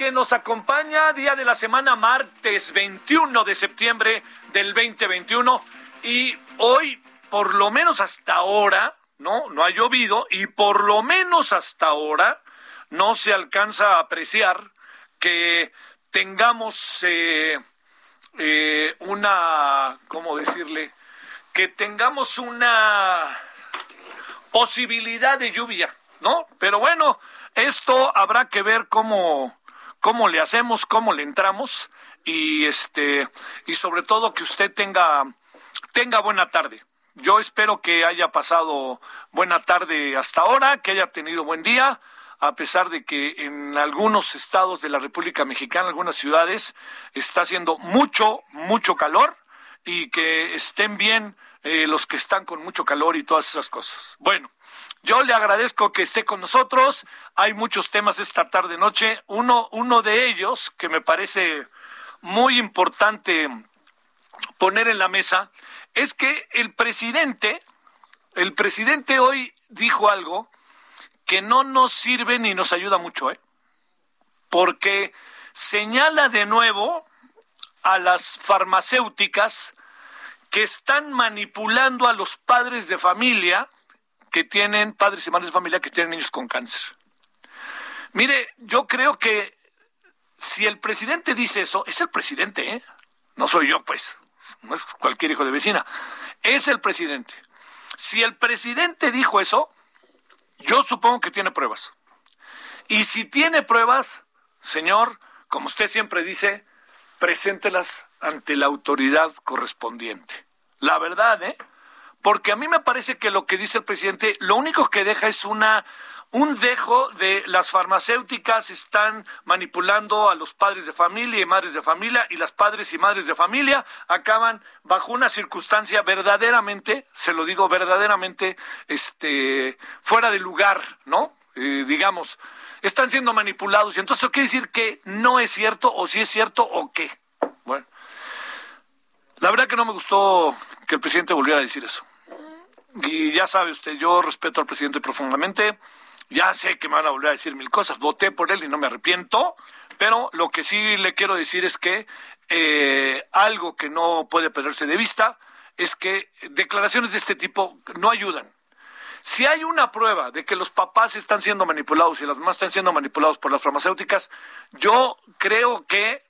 Que nos acompaña día de la semana martes 21 de septiembre del 2021 y hoy por lo menos hasta ahora, no, no ha llovido y por lo menos hasta ahora no se alcanza a apreciar que tengamos eh, eh, una, ¿cómo decirle? Que tengamos una posibilidad de lluvia, ¿no? Pero bueno, esto habrá que ver cómo, cómo le hacemos, cómo le entramos y este y sobre todo que usted tenga tenga buena tarde. Yo espero que haya pasado buena tarde hasta ahora, que haya tenido buen día, a pesar de que en algunos estados de la República Mexicana, algunas ciudades, está haciendo mucho, mucho calor y que estén bien eh, los que están con mucho calor y todas esas cosas. Bueno, yo le agradezco que esté con nosotros. Hay muchos temas esta tarde noche. Uno, uno de ellos que me parece muy importante poner en la mesa es que el presidente, el presidente hoy dijo algo que no nos sirve ni nos ayuda mucho, ¿eh? Porque señala de nuevo a las farmacéuticas que están manipulando a los padres de familia que tienen, padres y madres de familia que tienen niños con cáncer. Mire, yo creo que si el presidente dice eso, es el presidente, ¿eh? No soy yo, pues. No es cualquier hijo de vecina. Es el presidente. Si el presidente dijo eso, yo supongo que tiene pruebas. Y si tiene pruebas, señor, como usted siempre dice, preséntelas ante la autoridad correspondiente. La verdad, ¿eh? Porque a mí me parece que lo que dice el presidente, lo único que deja es una un dejo de las farmacéuticas están manipulando a los padres de familia y madres de familia y las padres y madres de familia acaban bajo una circunstancia verdaderamente, se lo digo verdaderamente, este, fuera de lugar, ¿no? Eh, digamos, están siendo manipulados y entonces eso quiere decir que no es cierto o si es cierto o qué. La verdad que no me gustó que el presidente volviera a decir eso. Y ya sabe usted, yo respeto al presidente profundamente. Ya sé que me van a volver a decir mil cosas. Voté por él y no me arrepiento. Pero lo que sí le quiero decir es que eh, algo que no puede perderse de vista es que declaraciones de este tipo no ayudan. Si hay una prueba de que los papás están siendo manipulados y las mamás están siendo manipulados por las farmacéuticas, yo creo que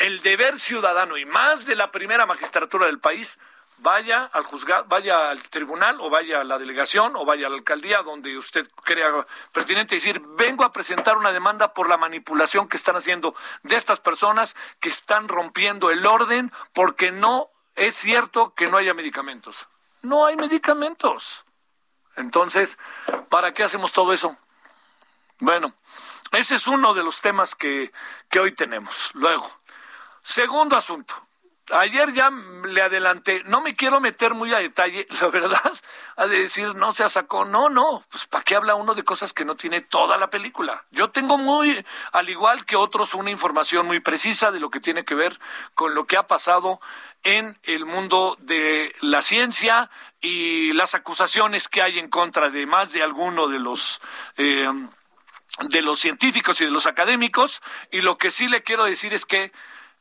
el deber ciudadano y más de la primera magistratura del país vaya al juzgado, vaya al tribunal o vaya a la delegación o vaya a la alcaldía donde usted crea pertinente decir, vengo a presentar una demanda por la manipulación que están haciendo de estas personas que están rompiendo el orden porque no es cierto que no haya medicamentos. No hay medicamentos. Entonces, ¿para qué hacemos todo eso? Bueno, ese es uno de los temas que, que hoy tenemos. Luego, segundo asunto. Ayer ya le adelanté, no me quiero meter muy a detalle, la verdad, a decir no se sacó, no, no, pues ¿para qué habla uno de cosas que no tiene toda la película? Yo tengo muy, al igual que otros, una información muy precisa de lo que tiene que ver con lo que ha pasado en el mundo de la ciencia y las acusaciones que hay en contra de más de alguno de los eh, de los científicos y de los académicos. Y lo que sí le quiero decir es que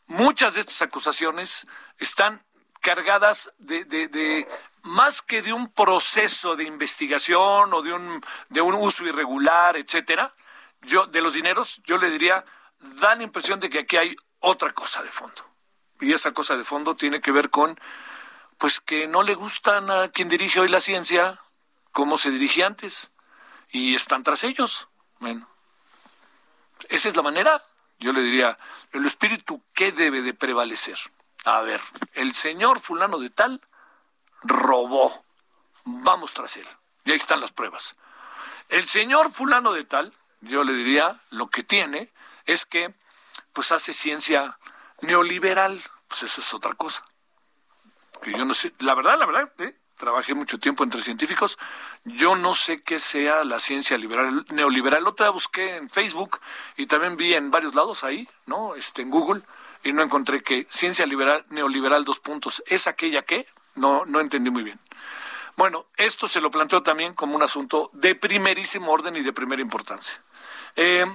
muchas de estas acusaciones están cargadas de, más que de un proceso de investigación o de un, de un uso irregular, etcétera, yo, de los dineros, yo le diría, da la impresión de que aquí hay otra cosa de fondo. Y esa cosa de fondo tiene que ver con, pues que no le gustan a quien dirige hoy la ciencia como se dirigía antes. Y están tras ellos. Bueno, esa es la manera yo le diría, el espíritu, ¿qué debe de prevalecer? A ver, el señor fulano de tal robó. Vamos tras él. Y ahí están las pruebas. El señor fulano de tal, yo le diría, lo que tiene es que pues hace ciencia neoliberal. Pues eso es otra cosa. Que yo no sé, la verdad, la verdad, ¿eh? trabajé mucho tiempo entre científicos. Yo no sé qué sea la ciencia liberal, neoliberal. Otra busqué en Facebook y también vi en varios lados ahí, ¿no? Este, en Google, y no encontré que ciencia liberal, neoliberal, dos puntos. ¿Es aquella que? No, no entendí muy bien. Bueno, esto se lo planteo también como un asunto de primerísimo orden y de primera importancia. Eh,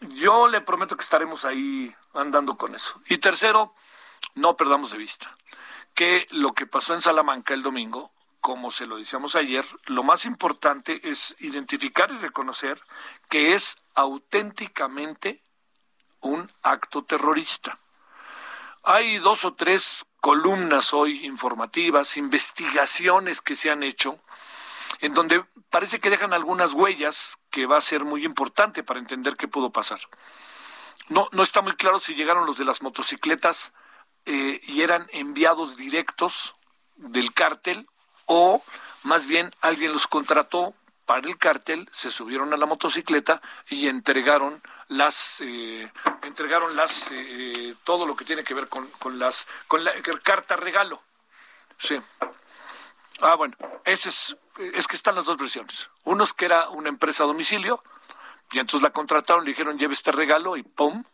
yo le prometo que estaremos ahí andando con eso. Y tercero, no perdamos de vista que lo que pasó en Salamanca el domingo como se lo decíamos ayer, lo más importante es identificar y reconocer que es auténticamente un acto terrorista. Hay dos o tres columnas hoy informativas, investigaciones que se han hecho, en donde parece que dejan algunas huellas que va a ser muy importante para entender qué pudo pasar. No, no está muy claro si llegaron los de las motocicletas eh, y eran enviados directos del cártel o más bien alguien los contrató para el cártel, se subieron a la motocicleta y entregaron las eh, entregaron las eh, todo lo que tiene que ver con, con las con la carta regalo. Sí. Ah, bueno, ese es es que están las dos versiones. Uno es que era una empresa a domicilio y entonces la contrataron, le dijeron lleve este regalo y pum.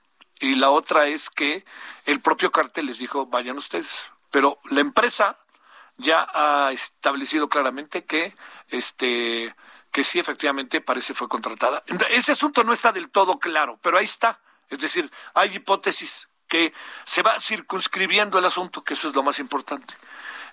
Y la otra es que el propio cartel les dijo vayan ustedes. Pero la empresa ya ha establecido claramente que este que sí efectivamente parece fue contratada. Ese asunto no está del todo claro, pero ahí está. Es decir, hay hipótesis que se va circunscribiendo el asunto, que eso es lo más importante.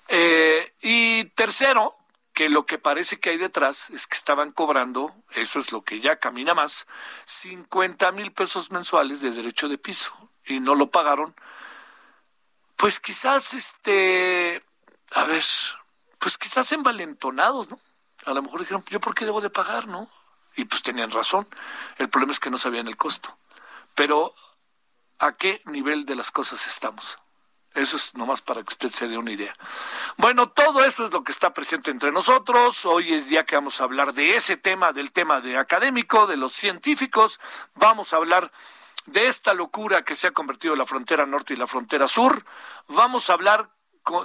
Eh, y tercero, que lo que parece que hay detrás es que estaban cobrando, eso es lo que ya camina más, 50 mil pesos mensuales de derecho de piso y no lo pagaron. Pues quizás este a ver, pues quizás envalentonados, ¿no? A lo mejor dijeron, ¿yo por qué debo de pagar, no? Y pues tenían razón. El problema es que no sabían el costo. Pero, ¿a qué nivel de las cosas estamos? Eso es nomás para que usted se dé una idea. Bueno, todo eso es lo que está presente entre nosotros. Hoy es día que vamos a hablar de ese tema, del tema de académico, de los científicos. Vamos a hablar de esta locura que se ha convertido en la frontera norte y la frontera sur. Vamos a hablar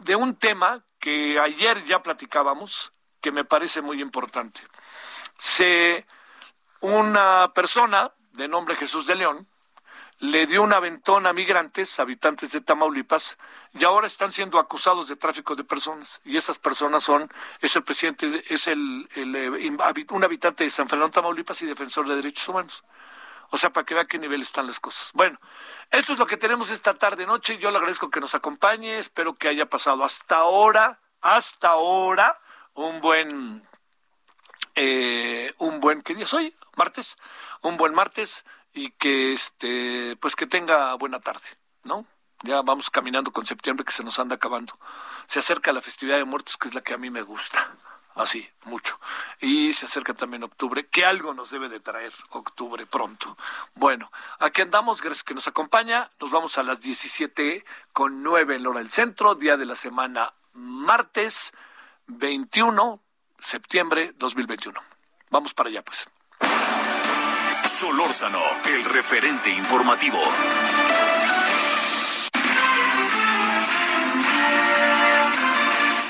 de un tema que ayer ya platicábamos, que me parece muy importante. Se, una persona de nombre Jesús de León le dio un aventón a migrantes, habitantes de Tamaulipas, y ahora están siendo acusados de tráfico de personas. Y esas personas son, es el presidente, es el, eh, un habitante de San Fernando, Tamaulipas y defensor de derechos humanos. O sea, para que vea qué nivel están las cosas. Bueno, eso es lo que tenemos esta tarde noche. Yo le agradezco que nos acompañe. Espero que haya pasado hasta ahora, hasta ahora, un buen eh, un buen, ¿qué día es hoy? Martes, un buen martes y que este, pues que tenga buena tarde, ¿no? Ya vamos caminando con septiembre que se nos anda acabando. Se acerca la festividad de muertos, que es la que a mí me gusta. Así, mucho. Y se acerca también octubre, que algo nos debe de traer octubre pronto. Bueno, aquí andamos, gracias que nos acompaña. Nos vamos a las 17 con 9 en la hora del centro, día de la semana martes 21 septiembre 2021. Vamos para allá, pues. Solórzano, el referente informativo.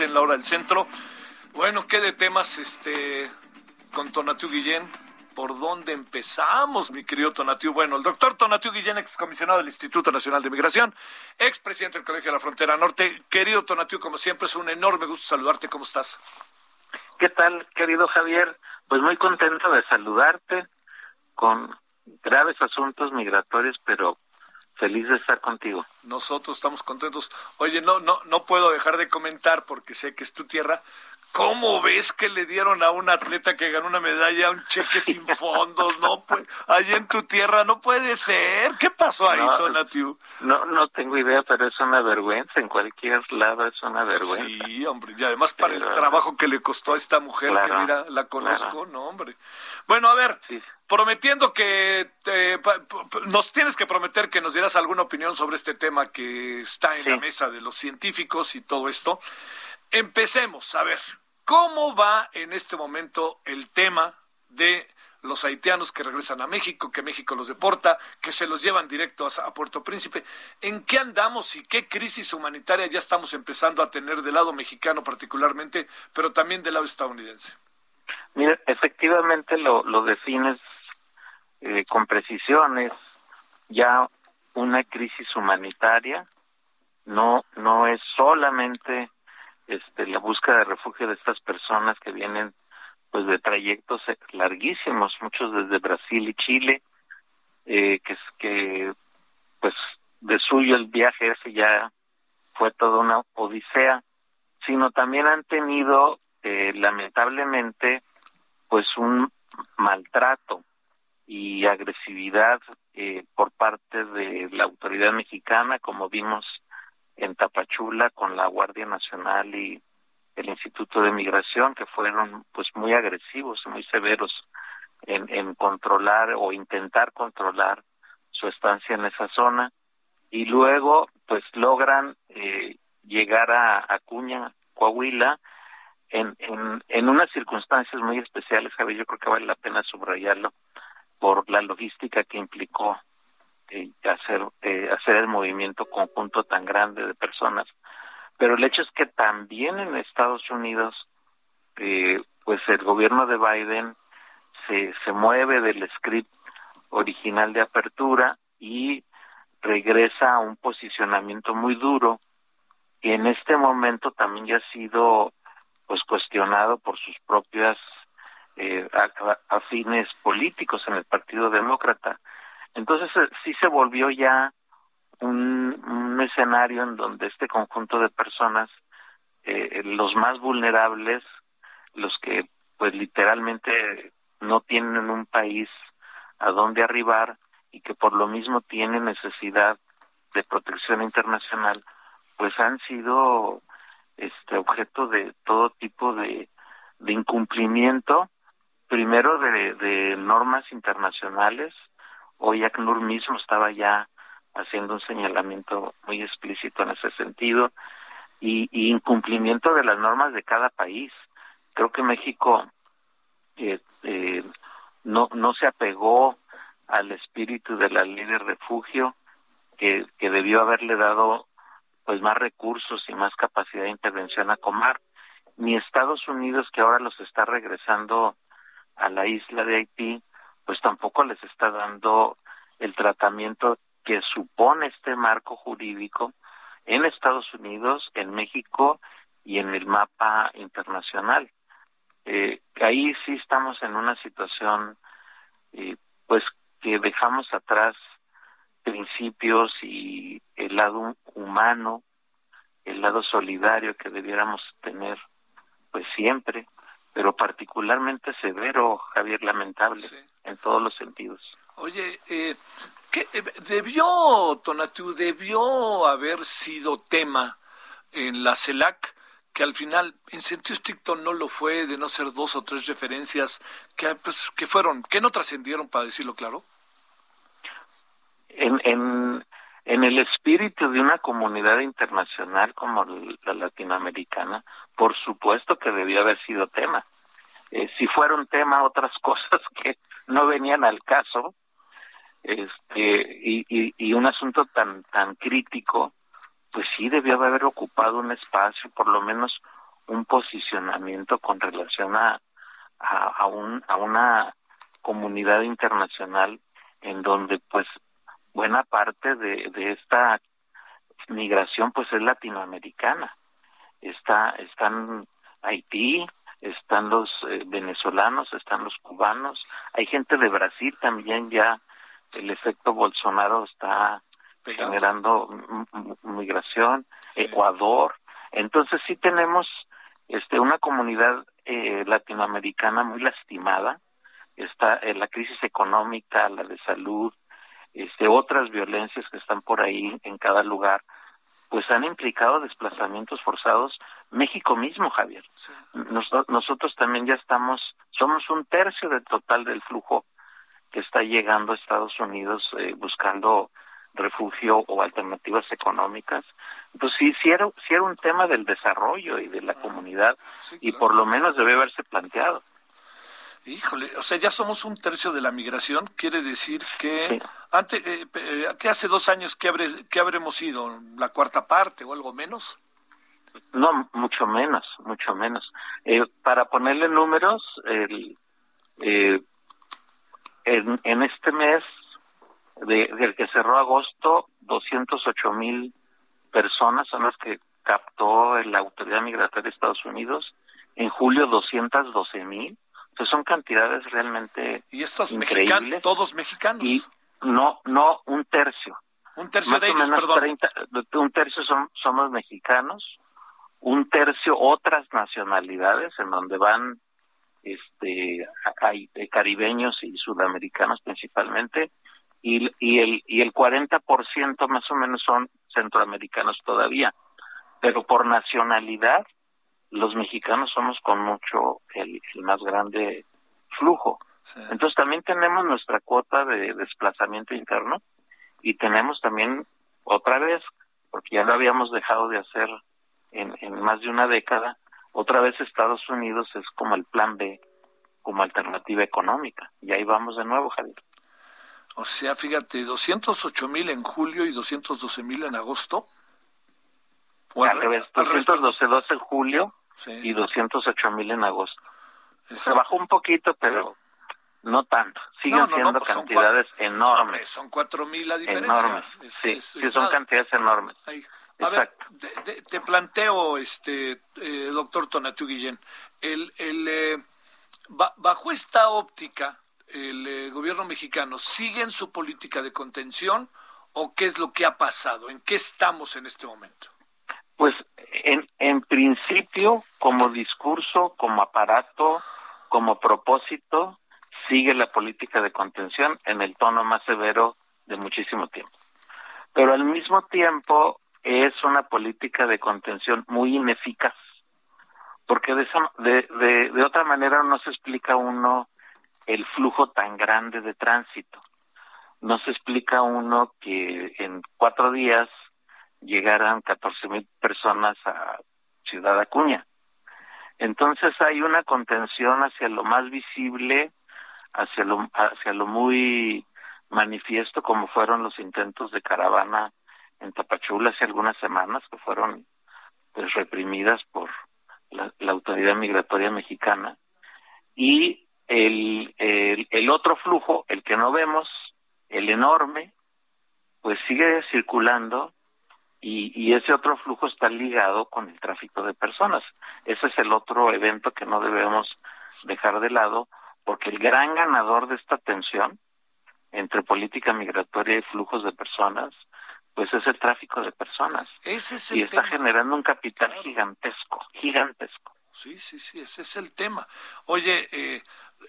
En la hora del centro. Bueno, ¿qué de temas este con Tonatiu Guillén? ¿Por dónde empezamos, mi querido Tonatiu? Bueno, el doctor Tonatiu Guillén, excomisionado del Instituto Nacional de Migración, expresidente del Colegio de la Frontera Norte. Querido Tonatiu, como siempre, es un enorme gusto saludarte. ¿Cómo estás? ¿Qué tal, querido Javier? Pues muy contento de saludarte con graves asuntos migratorios, pero Feliz de estar contigo. Nosotros estamos contentos. Oye, no, no, no puedo dejar de comentar porque sé que es tu tierra. ¿Cómo ves que le dieron a un atleta que ganó una medalla un cheque sin fondos? No, pues, ahí en tu tierra no puede ser. ¿Qué pasó ahí, no, Tonatiu? No, no tengo idea, pero es una vergüenza. En cualquier lado es una vergüenza. Sí, hombre. Y además para el trabajo que le costó a esta mujer, que mira, la conozco, no, hombre. Bueno, a ver, prometiendo que nos tienes que prometer que nos dieras alguna opinión sobre este tema que está en la mesa de los científicos y todo esto. Empecemos, a ver, ¿cómo va en este momento el tema de los haitianos que regresan a México, que México los deporta, que se los llevan directo a, Puerto Príncipe. ¿En qué andamos y qué crisis humanitaria ya estamos empezando a tener del lado mexicano particularmente, pero también del lado estadounidense? Mira, efectivamente lo, lo defines eh, con precisiones ya una crisis humanitaria no no es solamente este la búsqueda de refugio de estas personas que vienen pues de trayectos larguísimos muchos desde Brasil y Chile eh, que que pues de suyo el viaje ese ya fue toda una odisea sino también han tenido eh, lamentablemente pues un maltrato y agresividad eh, por parte de la autoridad mexicana, como vimos en Tapachula con la Guardia Nacional y el Instituto de Migración, que fueron pues muy agresivos, muy severos en, controlar o intentar controlar su estancia en esa zona. Y luego pues logran eh, llegar a Acuña, Coahuila, en, en, en unas circunstancias muy especiales, Javier, yo creo que vale la pena subrayarlo, por la logística que implicó eh, hacer eh, hacer el movimiento conjunto tan grande de personas. Pero el hecho es que también en Estados Unidos eh, pues el gobierno de Biden se se mueve del script original de apertura y regresa a un posicionamiento muy duro y en este momento también ya ha sido pues cuestionado por sus propias eh, a, fines políticos en el Partido Demócrata. Entonces eh, sí se volvió ya un, escenario en donde este conjunto de personas, eh, los más vulnerables, los que pues literalmente no tienen un país a donde arribar y que por lo mismo tienen necesidad de protección internacional, pues han sido este objeto de todo tipo de incumplimiento, primero de, de normas internacionales, hoy ACNUR mismo estaba ya haciendo un señalamiento muy explícito en ese sentido, y, incumplimiento de las normas de cada país. Creo que México eh, eh, no, no se apegó al espíritu de la ley de refugio que, que debió haberle dado pues más recursos y más capacidad de intervención a Comar, ni Estados Unidos que ahora los está regresando a la isla de Haití, pues tampoco les está dando el tratamiento que supone este marco jurídico en Estados Unidos, en México y en el mapa internacional. Eh, ahí sí estamos en una situación, eh, pues que dejamos atrás principios y el lado humano, el lado solidario que debiéramos tener, pues siempre, pero particularmente severo, Javier, lamentable, en todos los sentidos. Oye, eh, ¿qué, eh, debió, Tonatiuh, debió haber sido tema en la CELAC, que al final, en sentido estricto, no lo fue, de no ser dos o tres referencias que, pues, que fueron, que no trascendieron, para decirlo claro? en, en, en el espíritu de una comunidad internacional como la latinoamericana, por supuesto que debió haber sido tema. Eh, si fuera un tema, otras cosas que no venían al caso, este, y un asunto tan, tan crítico, pues sí debió haber ocupado un espacio, por lo menos un posicionamiento con relación a, a, a, un, a una comunidad internacional en donde pues buena parte de, de esta migración pues es latinoamericana. Está, están Haití, están los eh, venezolanos, están los cubanos, hay gente de Brasil también ya, el efecto Bolsonaro está generando migración, Ecuador, entonces sí tenemos este una comunidad eh, latinoamericana muy lastimada, está en la crisis económica, la de salud, este, otras violencias que están por ahí en cada lugar, pues han implicado desplazamientos forzados. México mismo, Javier. nosotros también ya estamos, somos un tercio del total del flujo que está llegando a Estados Unidos eh, buscando refugio o alternativas económicas. Entonces, sí, sí era, sí era un tema del desarrollo y de la comunidad y por lo menos debe haberse planteado. Híjole, o sea, ya somos un tercio de la migración, quiere decir que antes, eh, eh, que hace dos años que, habré, que habremos sido la cuarta parte o algo menos. No, mucho menos, mucho menos. Eh, para ponerle números, el, eh, en, en este mes de, del que cerró agosto, 208 mil personas son las que captó la Autoridad Migratoria de Estados Unidos. En julio, 212 mil son cantidades realmente y estos mexicanos todos mexicanos. Y no no un tercio. Un tercio de ellos perdón. un tercio son somos mexicanos un tercio otras nacionalidades en donde van este hay caribeños y sudamericanos principalmente y, y el y el 40% más o menos son centroamericanos todavía. Pero por nacionalidad los mexicanos somos con mucho el, más grande flujo. Entonces también tenemos nuestra cuota de desplazamiento interno y tenemos también otra vez, porque ya lo habíamos dejado de hacer en, en más de una década, otra vez Estados Unidos es como el plan B, como alternativa económica. Y ahí vamos de nuevo, Javier. O sea, fíjate, 208 mil en julio y 212 mil en agosto. Al, revés, 212 en julio y 208 mil en agosto. Se bajó un poquito, pero no tanto. Siguen siendo pues cantidades enormes. son cuatro mil la diferencia. Enormes. sí, son cantidades enormes. A ver, te, planteo, este, eh, doctor Tonatiuh Guillén, el, el, eh, bajo esta óptica, el eh, gobierno mexicano sigue en su política de contención o qué es lo que ha pasado, en qué estamos en este momento. Pues en, en principio, como discurso, como aparato, como propósito, sigue la política de contención en el tono más severo de muchísimo tiempo. Pero al mismo tiempo, es una política de contención muy ineficaz, porque de, de, de, otra manera no se explica uno el flujo tan grande de tránsito. No se explica uno que en cuatro días llegaran 14 mil personas a Ciudad Acuña. Entonces hay una contención hacia lo más visible, hacia lo, hacia lo muy manifiesto, como fueron los intentos de caravana en Tapachula hace algunas semanas, que fueron pues reprimidas por la, autoridad migratoria mexicana. Y el, el, el otro flujo, el que no vemos, el enorme, pues sigue circulando y, y, ese otro flujo está ligado con el tráfico de personas. Ese es el otro evento que no debemos dejar de lado, porque el gran ganador de esta tensión entre política migratoria y flujos de personas, pues es el tráfico de personas. y está generando un capital gigantesco, gigantesco. Sí, sí, sí, ese es el tema. Oye, eh,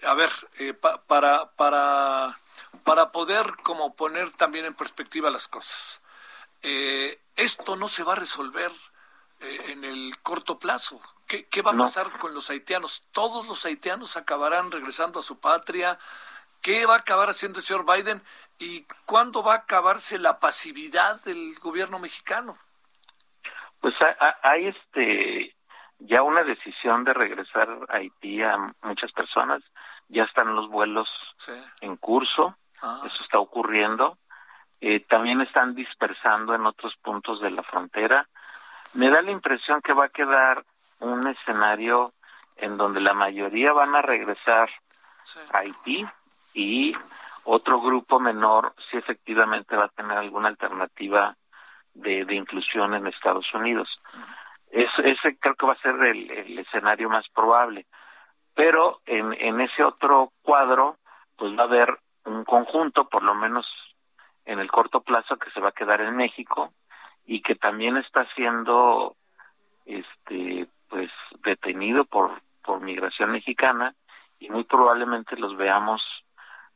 a ver, eh, para, para, para poder como poner también en perspectiva las cosas, eh, esto no se va a resolver en el corto plazo. ¿Qué, qué va a pasar con los haitianos? ¿Todos los haitianos acabarán regresando a su patria? ¿Qué va a acabar haciendo el señor Biden? ¿Y cuándo va a acabarse la pasividad del gobierno mexicano? Pues hay este ya una decisión de regresar a Haití a muchas personas. Ya están los vuelos en curso. Ah. Eso está ocurriendo. Eh, también están dispersando en otros puntos de la frontera. Me da la impresión que va a quedar un escenario en donde la mayoría van a regresar a Haití y otro grupo menor si efectivamente va a tener alguna alternativa de, de inclusión en Estados Unidos. ese creo que va a ser el, escenario más probable. Pero en, en ese otro cuadro, pues va a haber un conjunto, por lo menos en el corto plazo, que se va a quedar en México y que también está siendo este pues detenido por por migración mexicana y muy probablemente los veamos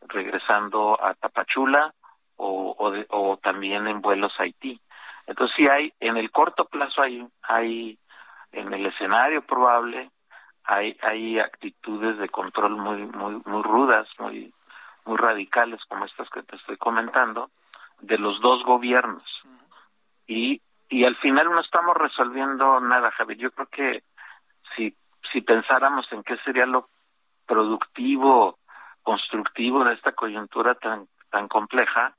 regresando a Tapachula o, o, también en vuelos a Haití. Entonces sí hay, en el corto plazo hay, hay en el escenario probable, hay, hay actitudes de control muy, muy, muy rudas, muy, muy radicales como estas que te estoy comentando, de los dos gobiernos. Y, y al final no estamos resolviendo nada, Javier. Yo creo que si, si pensáramos en qué sería lo productivo constructivo de esta coyuntura tan, tan compleja,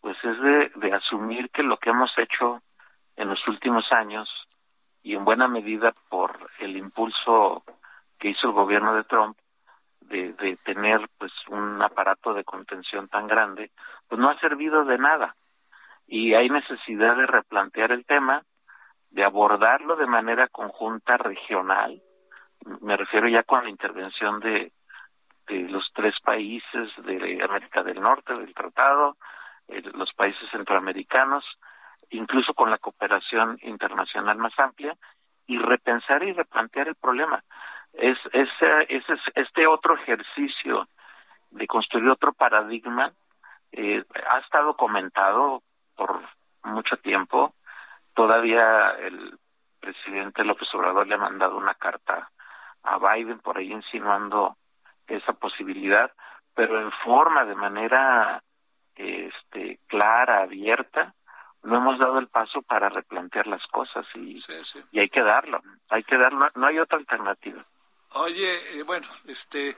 pues es de, de asumir que lo que hemos hecho en los últimos años, y en buena medida por el impulso que hizo el gobierno de Trump, de, de tener pues un aparato de contención tan grande, pues no ha servido de nada. Y hay necesidad de replantear el tema, de abordarlo de manera conjunta regional, me refiero ya con la intervención de, de los tres países de América del Norte del tratado, eh, los países centroamericanos, incluso con la cooperación internacional más amplia, y repensar y replantear el problema. Es, es, es, este otro ejercicio de construir otro paradigma eh, ha estado comentado por mucho tiempo. Todavía el presidente López Obrador le ha mandado una carta a Biden por ahí insinuando esa posibilidad, pero en forma, de manera este, clara, abierta, no hemos dado el paso para replantear las cosas y, y hay que darlo, hay que darlo, no hay otra alternativa. Oye, eh, bueno, este,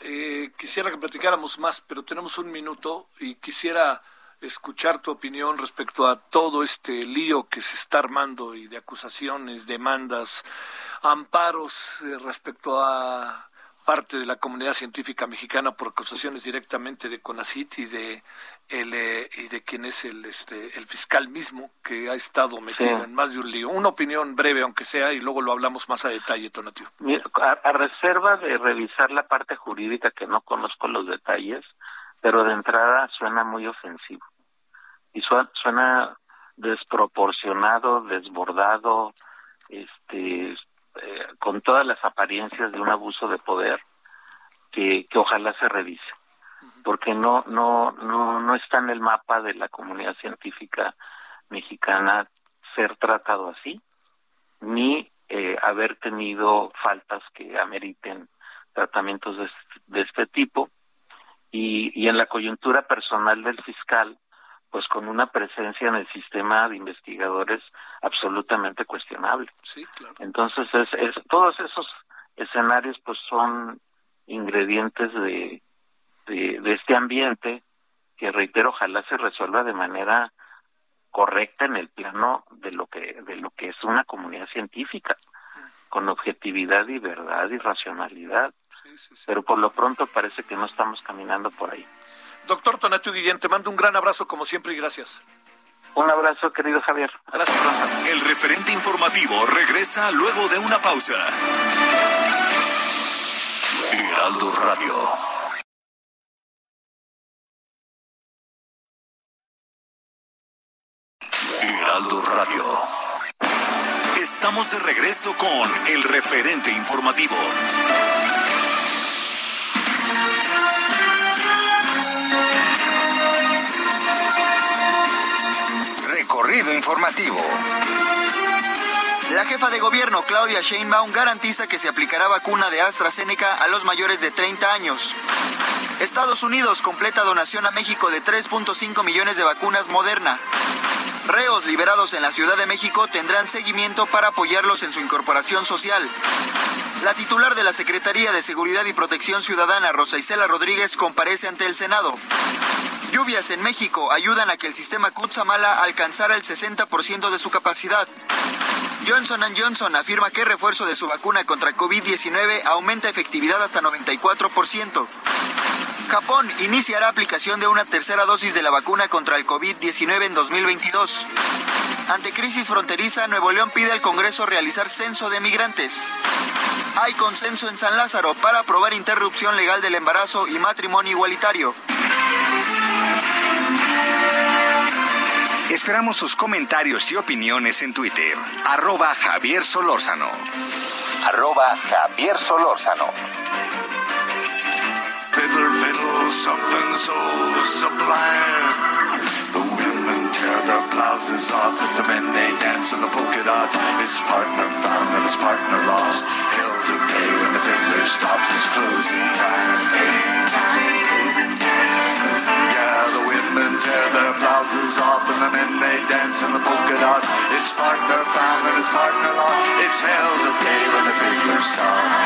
eh, quisiera que platicáramos más, pero tenemos un minuto y quisiera escuchar tu opinión respecto a todo este lío que se está armando y de acusaciones, demandas, amparos eh, respecto a parte de la comunidad científica mexicana por acusaciones directamente de CONACIT y de el, eh, y de quien es el este el fiscal mismo que ha estado metido en más de un lío. Una opinión breve aunque sea y luego lo hablamos más a detalle, Tonatio. A, reserva de revisar la parte jurídica que no conozco los detalles, pero de entrada suena muy ofensivo y suena, desproporcionado, desbordado, este eh, con todas las apariencias de un abuso de poder que, que ojalá se revise porque no no no no está en el mapa de la comunidad científica mexicana ser tratado así, ni eh, haber tenido faltas que ameriten tratamientos de, este tipo. Y, y en la coyuntura personal del fiscal, pues con una presencia en el sistema de investigadores absolutamente cuestionable. Sí, claro. Entonces, es, es, todos esos escenarios pues son ingredientes de, de, de este ambiente que reitero ojalá se resuelva de manera correcta en el plano de lo que de lo que es una comunidad científica con objetividad y verdad y racionalidad pero por lo pronto parece que no estamos caminando por ahí doctor Tonatiuh Guillén te mando un gran abrazo como siempre y gracias. Un abrazo querido Javier. Gracias el referente informativo regresa luego de una pausa. Heraldo Radio. Heraldo Radio. Estamos de regreso con el referente informativo. Informativo. La jefa de gobierno, Claudia Sheinbaum, garantiza que se aplicará vacuna de AstraZeneca a los mayores de 30 años. Estados Unidos completa donación a México de 3.5 millones de vacunas Moderna. Reos liberados en la Ciudad de México tendrán seguimiento para apoyarlos en su incorporación social. La titular de la Secretaría de Seguridad y Protección Ciudadana, Rosa Isela Rodríguez, comparece ante el Senado. Lluvias en México ayudan a que el sistema Kutsamala alcanzara el 60% de su capacidad. Johnson Johnson afirma que el refuerzo de su vacuna contra COVID-19 aumenta efectividad hasta 94%. Japón iniciará aplicación de una tercera dosis de la vacuna contra el COVID-19 en 2022. Ante crisis fronteriza, Nuevo León pide al Congreso realizar censo de migrantes. Hay consenso en San Lázaro para aprobar interrupción legal del embarazo y matrimonio igualitario. Esperamos sus comentarios y opiniones en Twitter. Arroba Javier Solórzano. Arroba Javier Solórzano. Fiddler, fiddle, something so sublime. The women tear their blouses off, the men they dance in the polka dot. His partner found and his partner lost. Hell to pay when the fiddler stops. It's closing time. The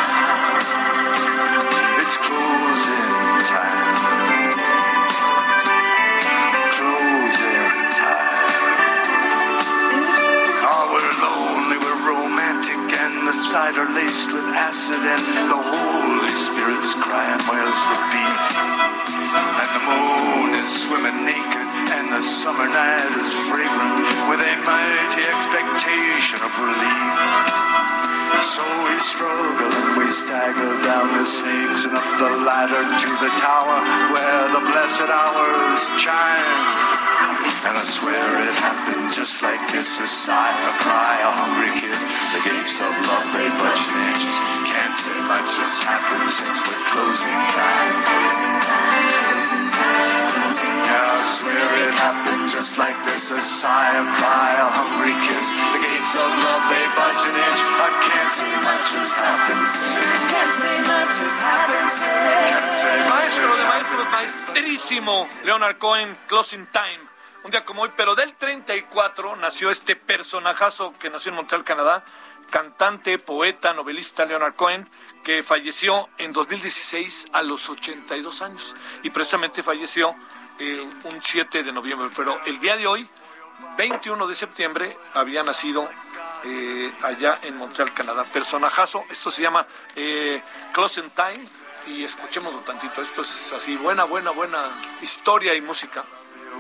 sigh, a cry, a hungry kiss. The gates of love they budge an inch. Can't say much has happened since we're closing time. Closing time, closing time, closing time. I swear it happened just like this a sigh, a cry, a hungry kiss. The gates of love they budge an inch. I can't say much has happened since. Can't say much has happened since. Maestro de maestros, maestrísimo Leonard Cohen, Closing Time. Un día como hoy, pero del 34 nació este personajazo que nació en Montreal, Canadá, cantante, poeta, novelista Leonard Cohen, que falleció en 2016 a los 82 años. Y precisamente falleció eh, un 7 de noviembre. Pero el día de hoy, 21 de septiembre, había nacido eh, allá en Montreal, Canadá. Personajazo, esto se llama eh, Closing Time. Y escuchémoslo tantito. Esto es así, buena, buena, buena historia y música.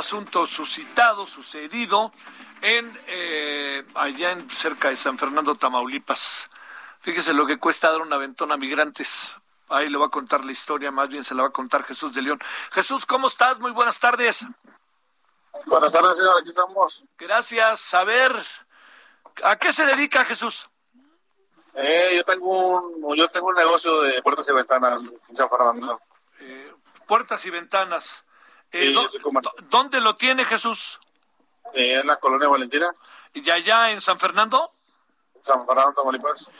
Asunto suscitado, sucedido en eh, allá en cerca de San Fernando, Tamaulipas. Fíjese lo que cuesta dar una ventona a migrantes. Ahí le va a contar la historia, más bien se la va a contar Jesús de León. Jesús, ¿cómo estás? Muy buenas tardes. Buenas tardes, señor. Aquí estamos. Gracias. A ver, ¿a qué se dedica Jesús? Eh, yo tengo un yo tengo un negocio de puertas y ventanas en San Fernando. Eh, puertas y ventanas. Eh, Sí, ¿dó- yo soy comer- ¿Dónde lo tiene Jesús? Eh, en la colonia Valentina, ¿Y allá en San Fernando? San Fernando, Tamaulipas.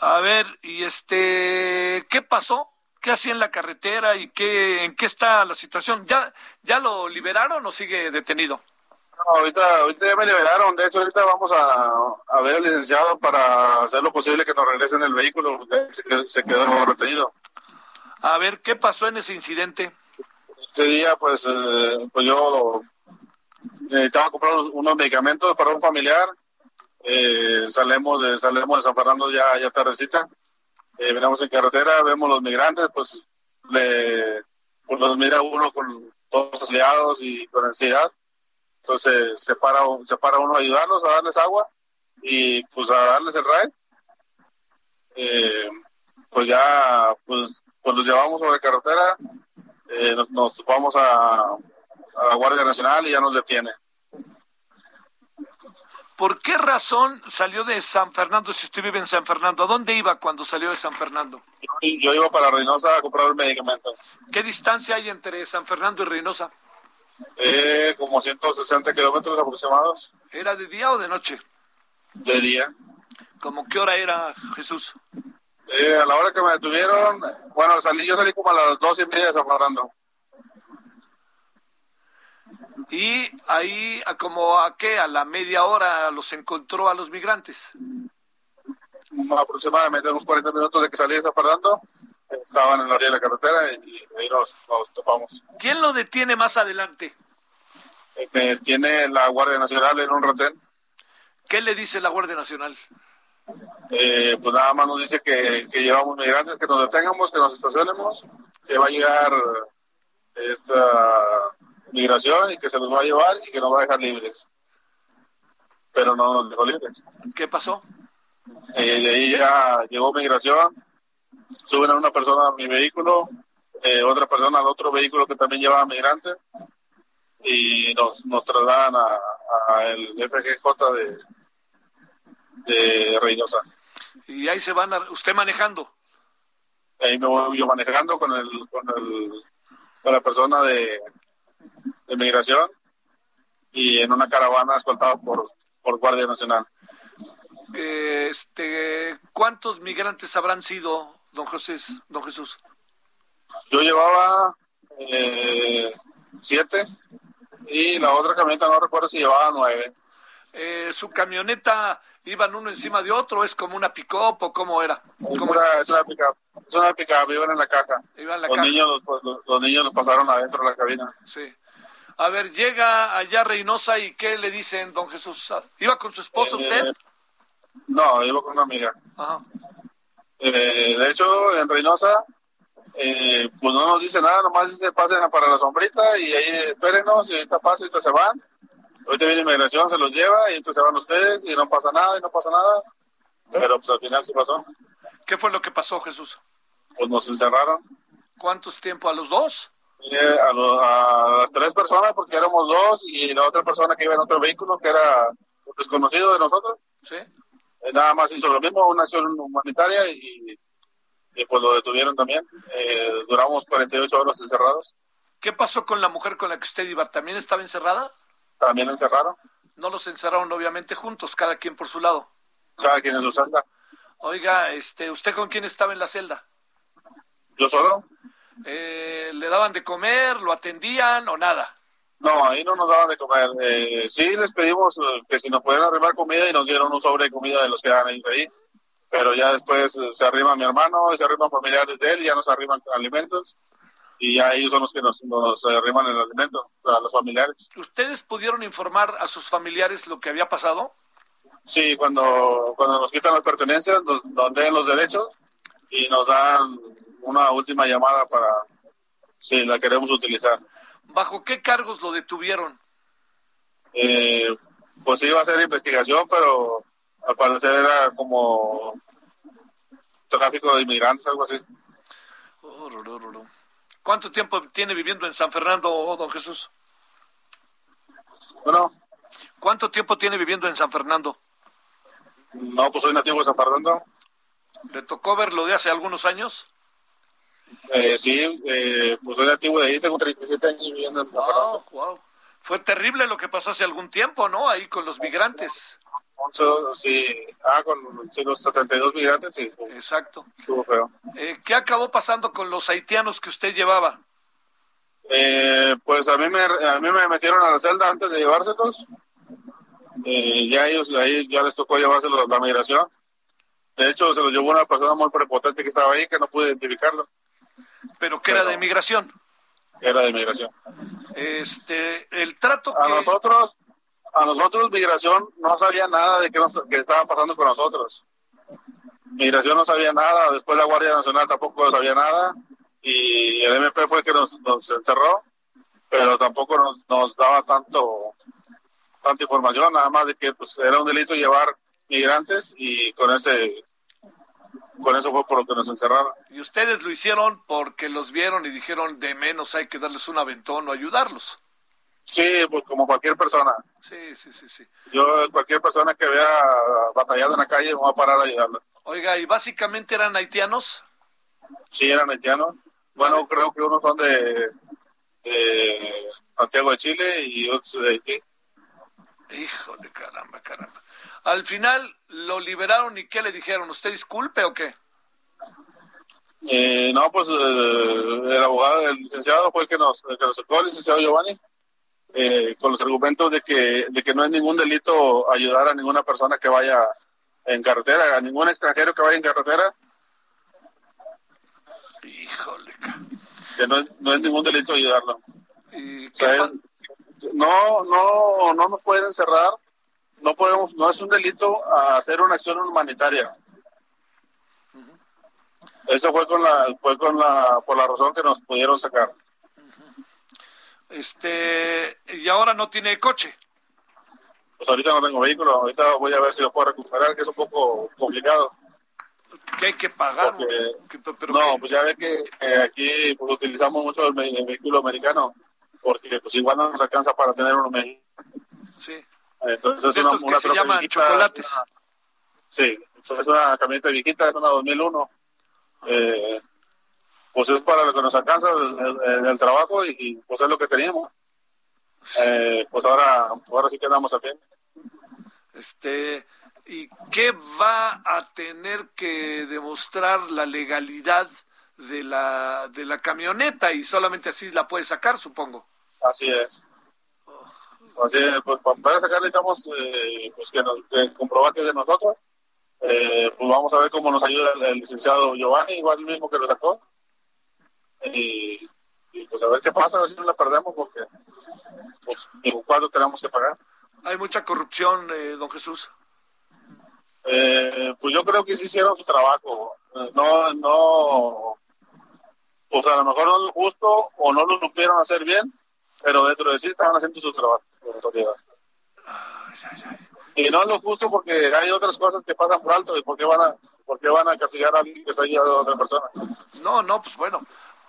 A ver, y este, ¿qué pasó? ¿Qué hacía en la carretera y qué, en qué está la situación? ¿Ya, ya lo liberaron o sigue detenido? No, ahorita, ahorita ya me liberaron. De hecho, ahorita vamos a, a ver al licenciado para hacer lo posible que nos regresen el vehículo. se quedó retenido. A ver, ¿qué pasó en ese incidente? Ese día, pues, eh, pues yo necesitaba comprar unos, medicamentos para un familiar. Eh, salimos de San Fernando ya, ya tardecita. Eh, venimos en carretera, vemos los migrantes, pues, le, pues los mira uno con todos aliados y con ansiedad. Entonces se para, se para uno a ayudarlos, a darles agua y pues a darles el ride. Eh, pues ya, pues, pues los llevamos sobre carretera eh, nos, nos vamos a, a la Guardia Nacional y ya nos detiene. ¿Por qué razón salió de San Fernando si usted vive en San Fernando? ¿A dónde iba cuando salió de San Fernando? Yo iba para Reynosa a comprar el medicamento. ¿Qué distancia hay entre San Fernando y Reynosa? Eh, como 160 kilómetros aproximados ¿Era de día o de noche? de día. ¿Cómo qué hora era Jesús? Eh, a la hora que me detuvieron, bueno, salí, yo salí como a las dos y media de San Fernando. Y ahí, ¿a como a qué? A la media hora los encontró a los migrantes. Aproximadamente unos 40 minutos de que salí de San Fernando, estaban en la orilla de la carretera y, ahí nos, nos topamos. ¿Quién lo detiene más adelante? Eh, tiene la Guardia Nacional en un retén. ¿Qué le dice la Guardia Nacional? Eh, pues nada más nos dice que, que llevamos migrantes, que nos detengamos, que nos estacionemos, que va a llegar esta migración y que se los va a llevar y que nos va a dejar libres. Pero no nos dejó libres. ¿Qué pasó? Eh, de ahí ya llegó migración, suben a una persona a mi vehículo, eh, otra persona al otro vehículo que también llevaba migrantes y nos, nos trasladan a, a el FGJ de, de Reynosa. Y ahí se van, a, usted manejando. ahí me voy yo manejando con el con el con la persona de, de migración y en una caravana escoltada por por guardia nacional Eh, Este, ¿Cuántos migrantes habrán sido, don José, don Jesús? yo llevaba eh, siete y la otra camioneta no recuerdo si llevaba nueve Eh, ¿Su camioneta iban uno encima de otro? ¿Es como una pick-up o cómo era? es ¿Cómo una, es una pick-up es una pick-up iban en la caja en la los caja. niños los, los- los niños los pasaron adentro de la cabina Sí. A ver, llega allá Reynosa y ¿qué le dicen, don Jesús? ¿Iba con su esposa Eh, usted? no iba con una amiga Ajá. Eh, de hecho, en Reynosa, eh, pues no nos dice nada, nomás dice pasen para la sombrita y ahí espérenos y ahorita pasa y ahorita se van. Ahorita viene inmigración, se los lleva y entonces se van ustedes y no pasa nada y no pasa nada. Pero pues al final sí pasó. ¿Qué fue lo que pasó, Jesús? Pues nos encerraron ¿Cuántos tiempo? ¿A los dos? eh, a, lo- a las tres personas porque éramos dos y la otra persona que iba en otro vehículo que era desconocido de nosotros. ¿Sí? Eh, nada más hizo lo mismo, una acción humanitaria y, y pues lo detuvieron también. Eh, duramos 48 horas encerrados. ¿Qué pasó con la mujer con la que usted iba? ¿También estaba encerrada? También encerraron, No los encerraron obviamente juntos, cada quien por su lado. cada quien en su celda. Oiga, este, ¿usted con quién estaba en la celda? Yo solo, Eh, ¿Le daban de comer? ¿Lo atendían o nada? no, ahí no nos daban de comer. Eh, sí les pedimos eh, que si nos pueden arribar comida y nos dieron un sobre de comida de los que dan ahí. Pero ya después eh, se arrima mi hermano, se arriman familiares de él y ya nos arriman alimentos. Y ya ellos son los que nos, nos arriman el alimento, a los familiares. ¿Ustedes pudieron informar a sus familiares lo que había pasado? Sí, cuando, cuando nos quitan las pertenencias, nos, nos den los derechos y nos dan una última llamada para si la queremos utilizar. ¿Bajo qué cargos lo detuvieron? Eh, pues iba a hacer investigación, pero al parecer era como tráfico de inmigrantes, algo así. Oh, ro, ro, ro. ¿Cuánto tiempo tiene viviendo en San Fernando, oh, don Jesús? Bueno, ¿Cuánto tiempo tiene viviendo en San Fernando? no, pues soy nativo de San Fernando. ¿Le tocó verlo de hace algunos años? Eh, sí, eh, pues soy nativo de ahí, tengo 37 años viviendo en San Fernando. Wow, wow. Fue terrible lo que pasó hace algún tiempo, ¿no? Ahí con los migrantes. Once- sí, ah, con sí, los 72 migrantes, sí, sí, Exacto. estuvo feo. Eh, ¿Qué acabó pasando con los haitianos que usted llevaba? Eh, pues a mí, me, a mí me metieron a la celda antes de llevárselos. Eh, ya ellos, ahí ya les tocó llevárselos la migración. De hecho, se los llevó una persona muy prepotente que estaba ahí, que no pude identificarlo, Pero que era de migración. era de migración. Este, el trato A que... nosotros, a nosotros migración no sabía nada de qué, nos, estaba pasando con nosotros. Migración no sabía nada, después la Guardia Nacional tampoco sabía nada y el MP fue el que nos, nos encerró, pero tampoco nos, nos daba tanto tanta información, nada más de que pues era un delito llevar migrantes y con ese con eso fue por lo que nos encerraron. Y ustedes lo hicieron porque los vieron y dijeron de menos hay que darles un aventón o ayudarlos. Sí, pues como cualquier persona. Sí, sí, sí, sí. Yo, cualquier persona que vea batallado en la calle, va a parar a ayudarlo. Oiga, ¿y básicamente eran haitianos? Sí, eran haitianos. Bueno, creo que unos son de, de Santiago de Chile y otros de Haití. Híjole, caramba, caramba. Al final lo liberaron y ¿qué le dijeron? ¿Usted disculpe o qué? Eh, no, pues eh, el abogado, el licenciado fue el que nos, el que nos sacó, el licenciado Giovanni, eh, con los argumentos de que, de que no es ningún delito ayudar a ninguna persona que vaya en carretera, a ningún extranjero que vaya en carretera, Híjole. que no es, no es ningún delito ayudarlo. ¿Y O qué sea, pa- es- no, no, no nos pueden cerrar, no podemos, no es un delito hacer una acción humanitaria. Eso fue con la, fue con la, por la razón que nos pudieron sacar. Este, y ahora no tiene coche. Pues ahorita no tengo vehículo, ahorita voy a ver si lo puedo recuperar, que es un poco complicado. que hay que pagar. Porque- Que- pero no, pues ya ve que eh, aquí pues, utilizamos mucho el, ve- el vehículo americano, porque pues igual no nos alcanza para tener uno mexicano. sí. Entonces De es una, estos que una se llaman viejita, chocolates. es una- sí, es una camioneta viejita, es una 2001. Eh, pues es para lo que nos alcanza el, el- el trabajo y, y, pues es lo que teníamos. Eh, pues ahora, ahora sí quedamos a pie. Este, ¿y qué va a tener que demostrar la legalidad de la de la camioneta y solamente así la puede sacar, supongo? Así es. Así es, pues para poder sacar necesitamos eh, pues que, nos, que comprobar que es de nosotros. Eh, pues vamos a ver cómo nos ayuda el, el licenciado Giovanni, igual el mismo que lo sacó. Y, y, pues a ver qué pasa, a ver si no la perdemos, porque pues digo, cuánto tenemos que pagar. Hay mucha corrupción, eh, don Jesús. Eh, pues yo creo que sí hicieron su trabajo. Eh, No, no, pues a lo mejor no es lo justo o no lo supieron hacer bien, pero dentro de sí estaban haciendo su trabajo. Y no es lo justo porque hay otras cosas que pasan por alto y por qué van a, por qué van a castigar a alguien que está ayudando a otra persona. No, no, pues bueno,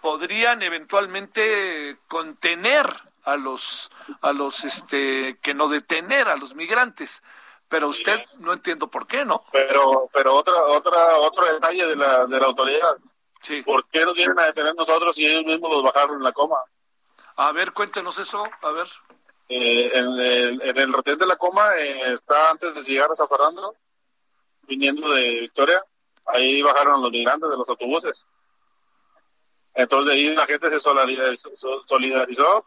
podrían eventualmente contener a los a los este que no detener a los migrantes, pero usted no entiendo por qué, ¿no? Pero, pero otra, otra, otro detalle de la, de la autoridad. Sí. ¿Por qué nos vienen a detener nosotros si ellos mismos los bajaron en la coma? A ver, cuéntenos eso, a ver. Eh, en, el, en el retén de la coma eh, está antes de llegar a San Fernando, viniendo de Victoria, ahí bajaron los migrantes de los autobuses. Entonces ahí la gente se solidarizó, solidarizó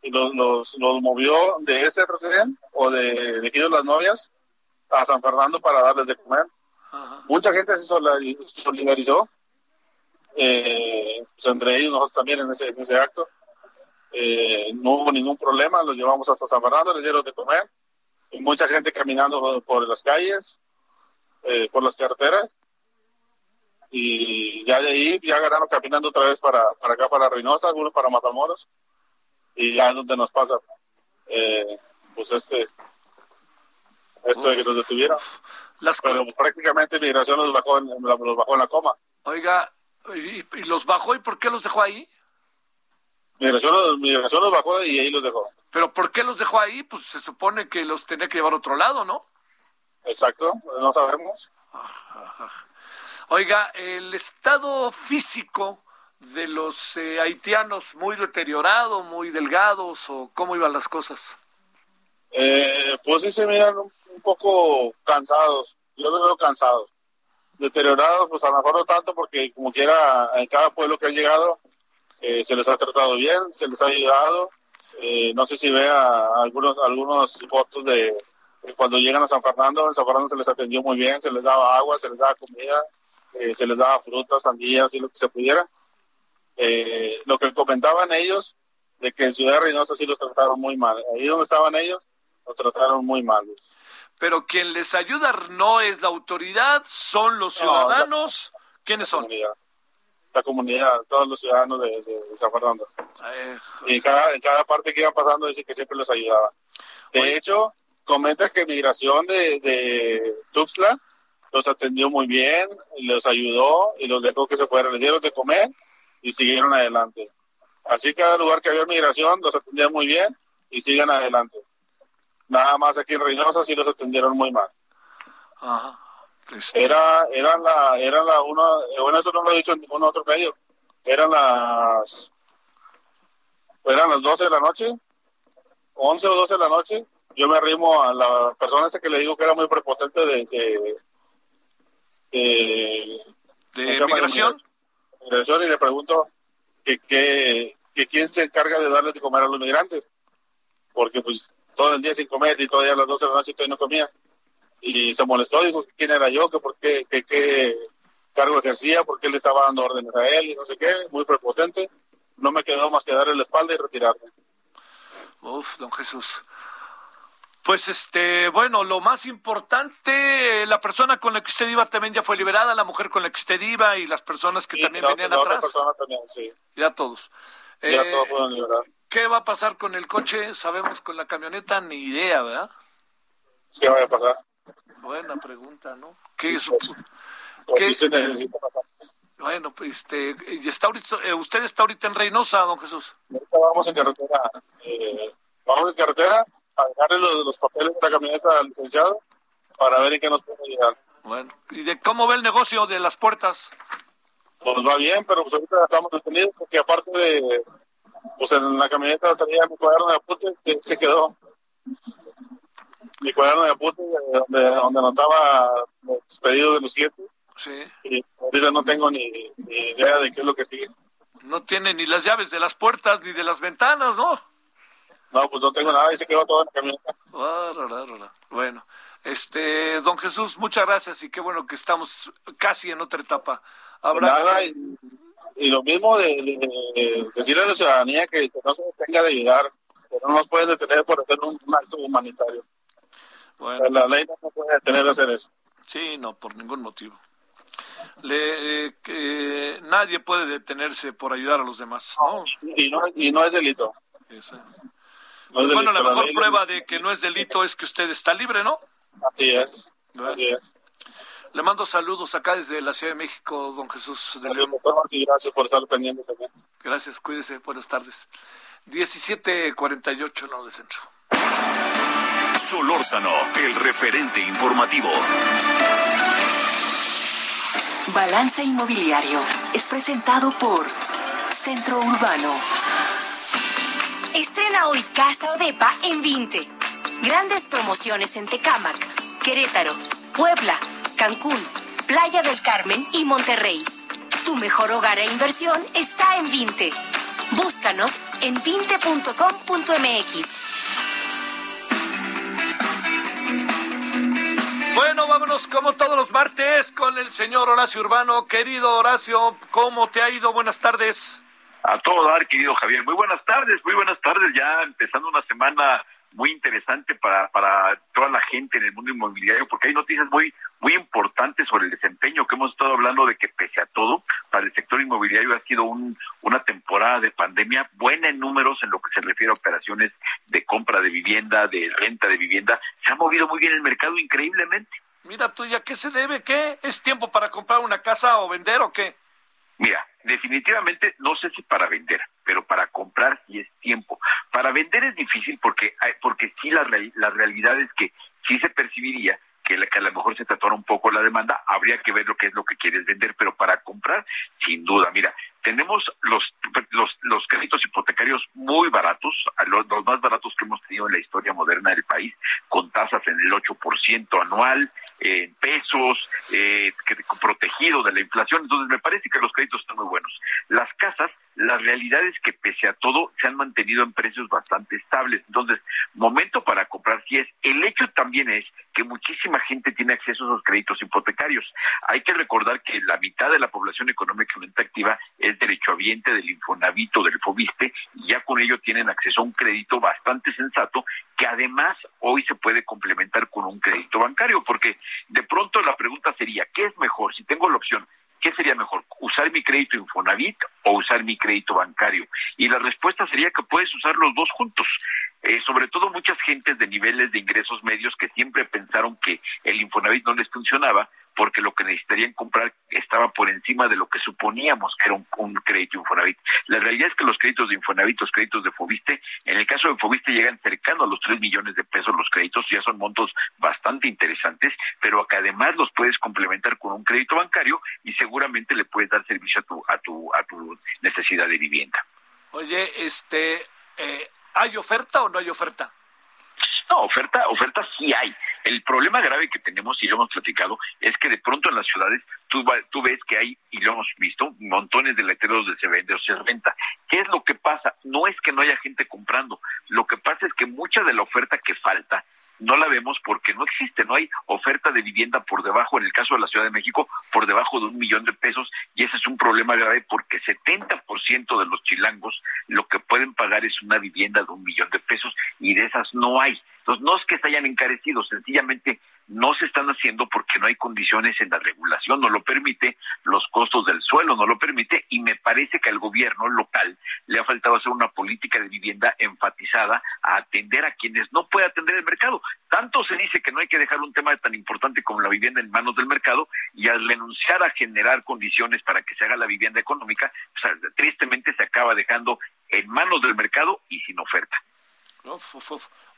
y los, los, los movió de ese retén o de, de las novias a San Fernando para darles de comer. Ajá. Mucha gente se solidarizó, eh, pues entre ellos nosotros también en ese, en ese acto. Eh, no hubo ningún problema, los llevamos hasta San Fernando, les dieron de comer. Y mucha gente caminando por las calles, eh, por las carreteras. Y ya de ahí ya ganaron caminando otra vez para, para acá, para Reynosa, algunos para Matamoros. y ya es donde nos pasa, eh, pues este, esto de que nos detuvieron. Las Pero prácticamente migración los bajó en, los bajó en la coma. Oiga, y, y los bajó y por qué los dejó ahí? Migración, los- migración los bajó y ahí los dejó. Pero ¿por qué los dejó ahí? Pues se supone que los tenía que llevar a otro lado, ¿no? Exacto, no sabemos. Oiga, el estado físico de los eh, haitianos muy deteriorado, muy delgados o cómo iban las cosas. Eh, pues sí se miran un, poco cansados. Yo los veo cansados. Deteriorados, pues a lo mejor no tanto, porque como quiera, en cada pueblo que han llegado, eh, se les ha tratado bien, se les ha ayudado. Eh, no sé si vea algunos algunos fotos de cuando llegan a San Fernando. En San Fernando se les atendió muy bien, se les daba agua, se les daba comida, eh, se les daba frutas, sandías y lo que se pudiera. Eh, lo que comentaban ellos, de que en Ciudad Reynosa sí los trataron muy mal. Ahí donde estaban ellos, los trataron muy mal. Pero quien les ayuda no es la autoridad, son los No, ciudadanos. ¿Quiénes La son? comunidad, la comunidad, todos los ciudadanos de, de- San Fernando. Eh, Y en cada, en cada parte que iban pasando, dice que siempre los ayudaban. De Oye. hecho, comenta que migración de, de Tuxtla los atendió muy bien, los ayudó y los dejó que se fueran, les dieron de comer y siguieron adelante. Así cada lugar que había migración los atendían muy bien y sigan adelante. Nada más aquí en Reynosa sí los atendieron muy mal. ajá. Este, Era, era la, era la una, eh, bueno, eso no lo he dicho en ningún otro medio. Eran las, eran las 12 de la noche, 11 o 12 de la noche. Yo me arrimo a la persona esa que le digo que era muy prepotente de, de, de, ¿cómo se ¿De migración? de migración y le pregunto que, que, que quién se encarga de darles de comer a los migrantes. Porque pues todo el día sin comer y todavía a las 12 de la noche todavía no comía. Y se molestó, dijo que quién era yo, que por qué, que qué cargo ejercía, por qué le estaba dando órdenes a él y no sé qué, muy prepotente. No me quedó más que darle la espalda y retirarme. Uf, don Jesús. Pues este, bueno, lo más importante, eh, la persona con la que usted iba también ya fue liberada, la mujer con la que usted iba y las personas que también la, venían la atrás, persona también, sí. ya todos. Ya Eh, todos fueron liberados. ¿Qué va a pasar con el coche? Sabemos con la camioneta, ni idea, ¿verdad? ¿Qué vaya a pasar? Buena pregunta, ¿no? ¿Qué es? Pues, ¿Qué? sí se. Bueno, pues este, y está ahorita, eh, usted está ahorita en Reynosa, don Jesús. Ahorita vamos en carretera, eh, vamos en carretera a dejarle los, los papeles de la camioneta al licenciado para ver en qué nos puede ayudar. Bueno, ¿y de cómo ve el negocio de las puertas? Pues va bien, pero pues ahorita estamos detenidos porque aparte de, pues en la camioneta tenía mi cuaderno de apuntes que se quedó. Mi cuaderno de apuntes donde, donde anotaba los pedidos de los clientes Sí. y ahorita no tengo ni, ni idea de qué es lo que sigue. No tiene ni las llaves de las puertas ni de las ventanas, ¿no? No, pues no tengo nada y se quedó todo en la camioneta. Ah. Bueno, este, don Jesús, muchas gracias y qué bueno que estamos casi en otra etapa. Habrá Nada, que- y, y lo mismo de, de- de decirle a la ciudadanía que, que no se detenga de ayudar, que no nos pueden detener por hacer un, un acto humanitario. bueno, La ley no nos puede detener de hacer eso. sí, no, por ningún motivo. Le, eh, nadie puede detenerse por ayudar a los demás, ¿no? Y no, y no es delito. Ese. No es Bueno, la mejor ley- prueba de que no es delito es que usted está libre, ¿no? Así es. Así es. Le mando saludos acá desde la Ciudad de México, don Jesús de León. Gracias por estar pendiente también. Gracias, cuídese, buenas tardes. 17.48 no de centro. Solórzano, el referente informativo. Balance Inmobiliario es presentado por Centro Urbano. Hoy Casa Odepa en 20. Grandes promociones en Tecámac, Querétaro, Puebla, Cancún, Playa del Carmen y Monterrey. Tu mejor hogar e inversión está en 20. Búscanos en 20.com.mx. Bueno, vámonos como todos los martes con el señor Horacio Urbano. Querido Horacio, ¿cómo te ha ido? Buenas tardes. A todo dar, querido Javier. Muy buenas tardes, muy buenas tardes. Ya empezando una semana muy interesante para, para toda la gente en el mundo inmobiliario, porque hay noticias muy, muy importantes sobre el desempeño que hemos estado hablando de que pese a todo, para el sector inmobiliario ha sido un, una temporada de pandemia buena en números en lo que se refiere a operaciones de compra de vivienda, de renta de vivienda. Se ha movido muy bien el mercado increíblemente. Mira tú, ¿ya qué se debe? ¿Qué? ¿Es tiempo para comprar una casa o vender o qué? Mira, definitivamente no sé si para vender, pero para comprar sí es tiempo. Para vender es difícil porque porque sí la, la realidad es que sí se percibiría que, a lo mejor se tratara un poco la demanda, habría que ver lo que es lo que quieres vender, pero para comprar, sin duda, mira, tenemos los, los, los créditos hipotecarios muy baratos, los, los, más baratos que hemos tenido en la historia moderna del país, con tasas en el 8% anual, en pesos, eh, protegido de la inflación. Entonces, me parece que los créditos están muy buenos. Las casas, la realidad es que pese a todo, se han mantenido en precios bastante estables. Entonces, momento para comprar si es. El hecho también es que muchísima gente tiene acceso a esos créditos hipotecarios. Hay que recordar que la mitad de la población económicamente activa es derechohabiente del Infonavito, del Fobiste, y ya con ello tienen acceso a un crédito bastante sensato que además hoy se puede complementar con un crédito bancario, porque de pronto la pregunta sería, ¿qué es mejor? Si tengo la opción, ¿qué sería mejor? ¿Usar mi crédito Infonavit o usar mi crédito bancario? Y la respuesta sería que puedes usar los dos juntos. Eh, sobre todo muchas gentes de niveles de ingresos medios que siempre pensaron que el Infonavit no les funcionaba, porque lo que necesitarían comprar estaba por encima de lo que suponíamos que era un, crédito Infonavit. La realidad es que los créditos de Infonavit, los créditos de Fobiste, en el caso de Fobiste llegan cercano a los 3 millones de pesos los créditos, ya son montos bastante interesantes, pero que además los puedes complementar con un crédito bancario y seguramente le puedes dar servicio a tu, a tu, a tu necesidad de vivienda. Oye, este, eh, ¿hay oferta o no hay oferta? No, oferta, oferta sí hay. El problema grave que tenemos, y lo hemos platicado, es que de pronto en las ciudades tú, ves que hay, y lo hemos visto, montones de letreros de se vende o se renta. ¿Qué es lo que pasa? No es que no haya gente comprando, lo que pasa es que mucha de la oferta que falta no la vemos porque no existe, no hay oferta de vivienda por debajo, en el caso de la Ciudad de México, por debajo de un millón de pesos, y ese es un problema grave porque 70% de los chilangos lo que pueden pagar es una vivienda de un millón de pesos y de esas no hay. Entonces, no es que se hayan encarecido, sencillamente no se están haciendo porque no hay condiciones en la regulación, no lo permite, los costos del suelo no lo permite y me parece que al gobierno local le ha faltado hacer una política de vivienda enfatizada a atender a quienes no puede atender el mercado. Tanto se dice que no hay que dejar un tema tan importante como la vivienda en manos del mercado y al renunciar a generar condiciones para que se haga la vivienda económica, tristemente se acaba dejando en manos del mercado y sin oferta.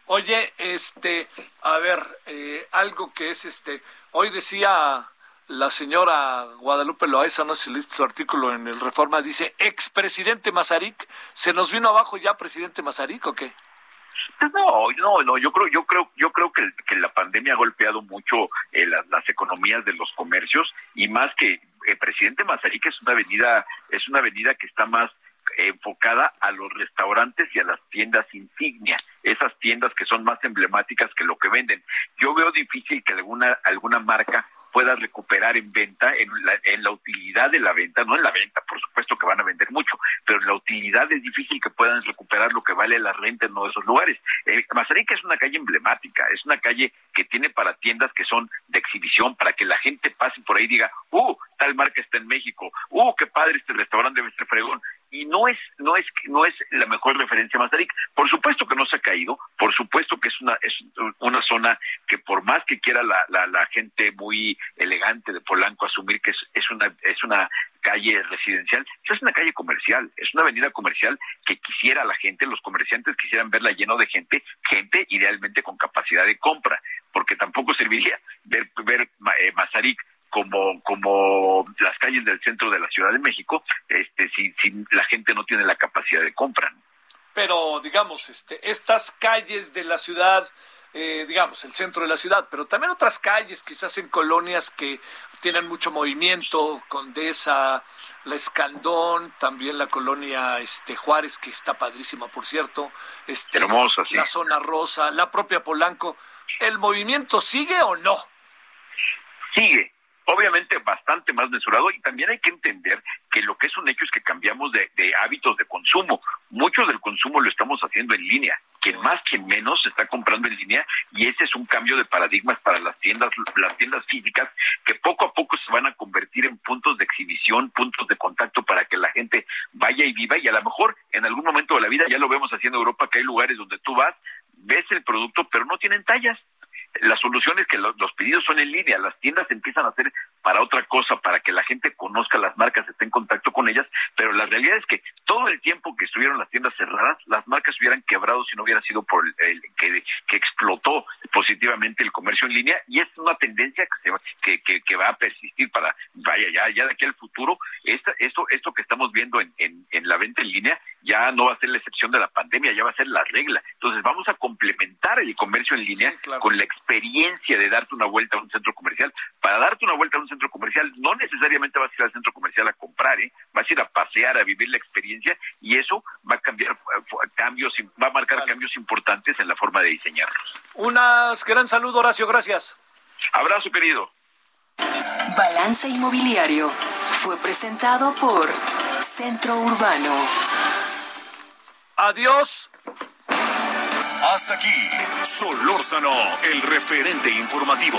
Oye, este, a ver, eh, algo que es este, hoy decía la señora Guadalupe Loaiza, no sé si leíste su artículo en el Reforma, dice, expresidente Mazarik, ¿se nos vino abajo ya presidente Mazarik o qué? No, no, no, yo creo, yo creo, yo creo que, que la pandemia ha golpeado mucho eh, las, economías de los comercios y más que el presidente Mazarik es una avenida, es una avenida que está más enfocada a los restaurantes y a las tiendas insignia, esas tiendas que son más emblemáticas que lo que venden. Yo veo difícil que alguna alguna marca pueda recuperar en venta, en la, en la utilidad de la venta, no en la venta, por supuesto que van a vender mucho, pero en la utilidad es difícil que puedan recuperar lo que vale la renta en uno de esos lugares. Eh, es una calle emblemática, es una calle que tiene para tiendas que son de exhibición, para que la gente pase por ahí y diga, uh, tal marca está en México, uh, qué padre este restaurante debe ser fregón y no es no es no es la mejor referencia Mazarik. Por supuesto que no se ha caído, por supuesto que es una es una zona que por más que quiera la, la, la gente muy elegante de Polanco asumir que es, es una es una calle residencial, es una calle comercial, es una avenida comercial que quisiera la gente, los comerciantes quisieran verla lleno de gente, gente idealmente con capacidad de compra, porque tampoco serviría ver ver eh, Mazarik como como las calles del centro de la Ciudad de México, este si, si la gente no tiene la capacidad de compra. Pero digamos, este estas calles de la ciudad eh, digamos, el centro de la ciudad, pero también otras calles, quizás en colonias que tienen mucho movimiento, Condesa, La Escandón, también la colonia este Juárez, que está padrísima, por cierto, este, Hermosa, sí. la zona rosa, la propia Polanco. ¿El movimiento sigue o no? Sigue, obviamente bastante más mesurado y también hay que entender que lo que es un hecho es que cambiamos de, hábitos de consumo. Mucho del consumo lo estamos haciendo en línea. Quien más, quien menos está comprando en línea y ese es un cambio de paradigmas para las tiendas, las tiendas físicas que poco a poco se van a convertir en puntos de exhibición, puntos de contacto para que la gente vaya y viva y a lo mejor en algún momento de la vida ya lo vemos haciendo en Europa que hay lugares donde tú vas, ves el producto pero no tienen tallas la solución es que los, pedidos son en línea, las tiendas empiezan a hacer para otra cosa, para que la gente conozca las marcas, esté en contacto con ellas, pero la realidad es que todo el tiempo que estuvieron las tiendas cerradas, las marcas hubieran quebrado si no hubiera sido por el, que, que, explotó positivamente el comercio en línea y es una tendencia que, se, que, que, va a persistir para, vaya, ya, ya de aquí al futuro, esta, esto, esto que estamos viendo en, en, en la venta en línea ya no va a ser la excepción de la pandemia, ya va a ser la regla. Entonces vamos a complementar el comercio en línea con la experiencia de darte una vuelta a un centro comercial. Para darte una vuelta a un centro comercial no necesariamente vas a ir al centro comercial a comprar, ¿eh? vas a ir a pasear, a vivir la experiencia y eso va a cambiar eh, cambios, va a marcar cambios importantes en la forma de diseñarlos. Un gran saludo, Horacio, gracias. Abrazo, querido. Balance Inmobiliario fue presentado por Centro Urbano. Adiós. Hasta aquí, Solórzano, el referente informativo.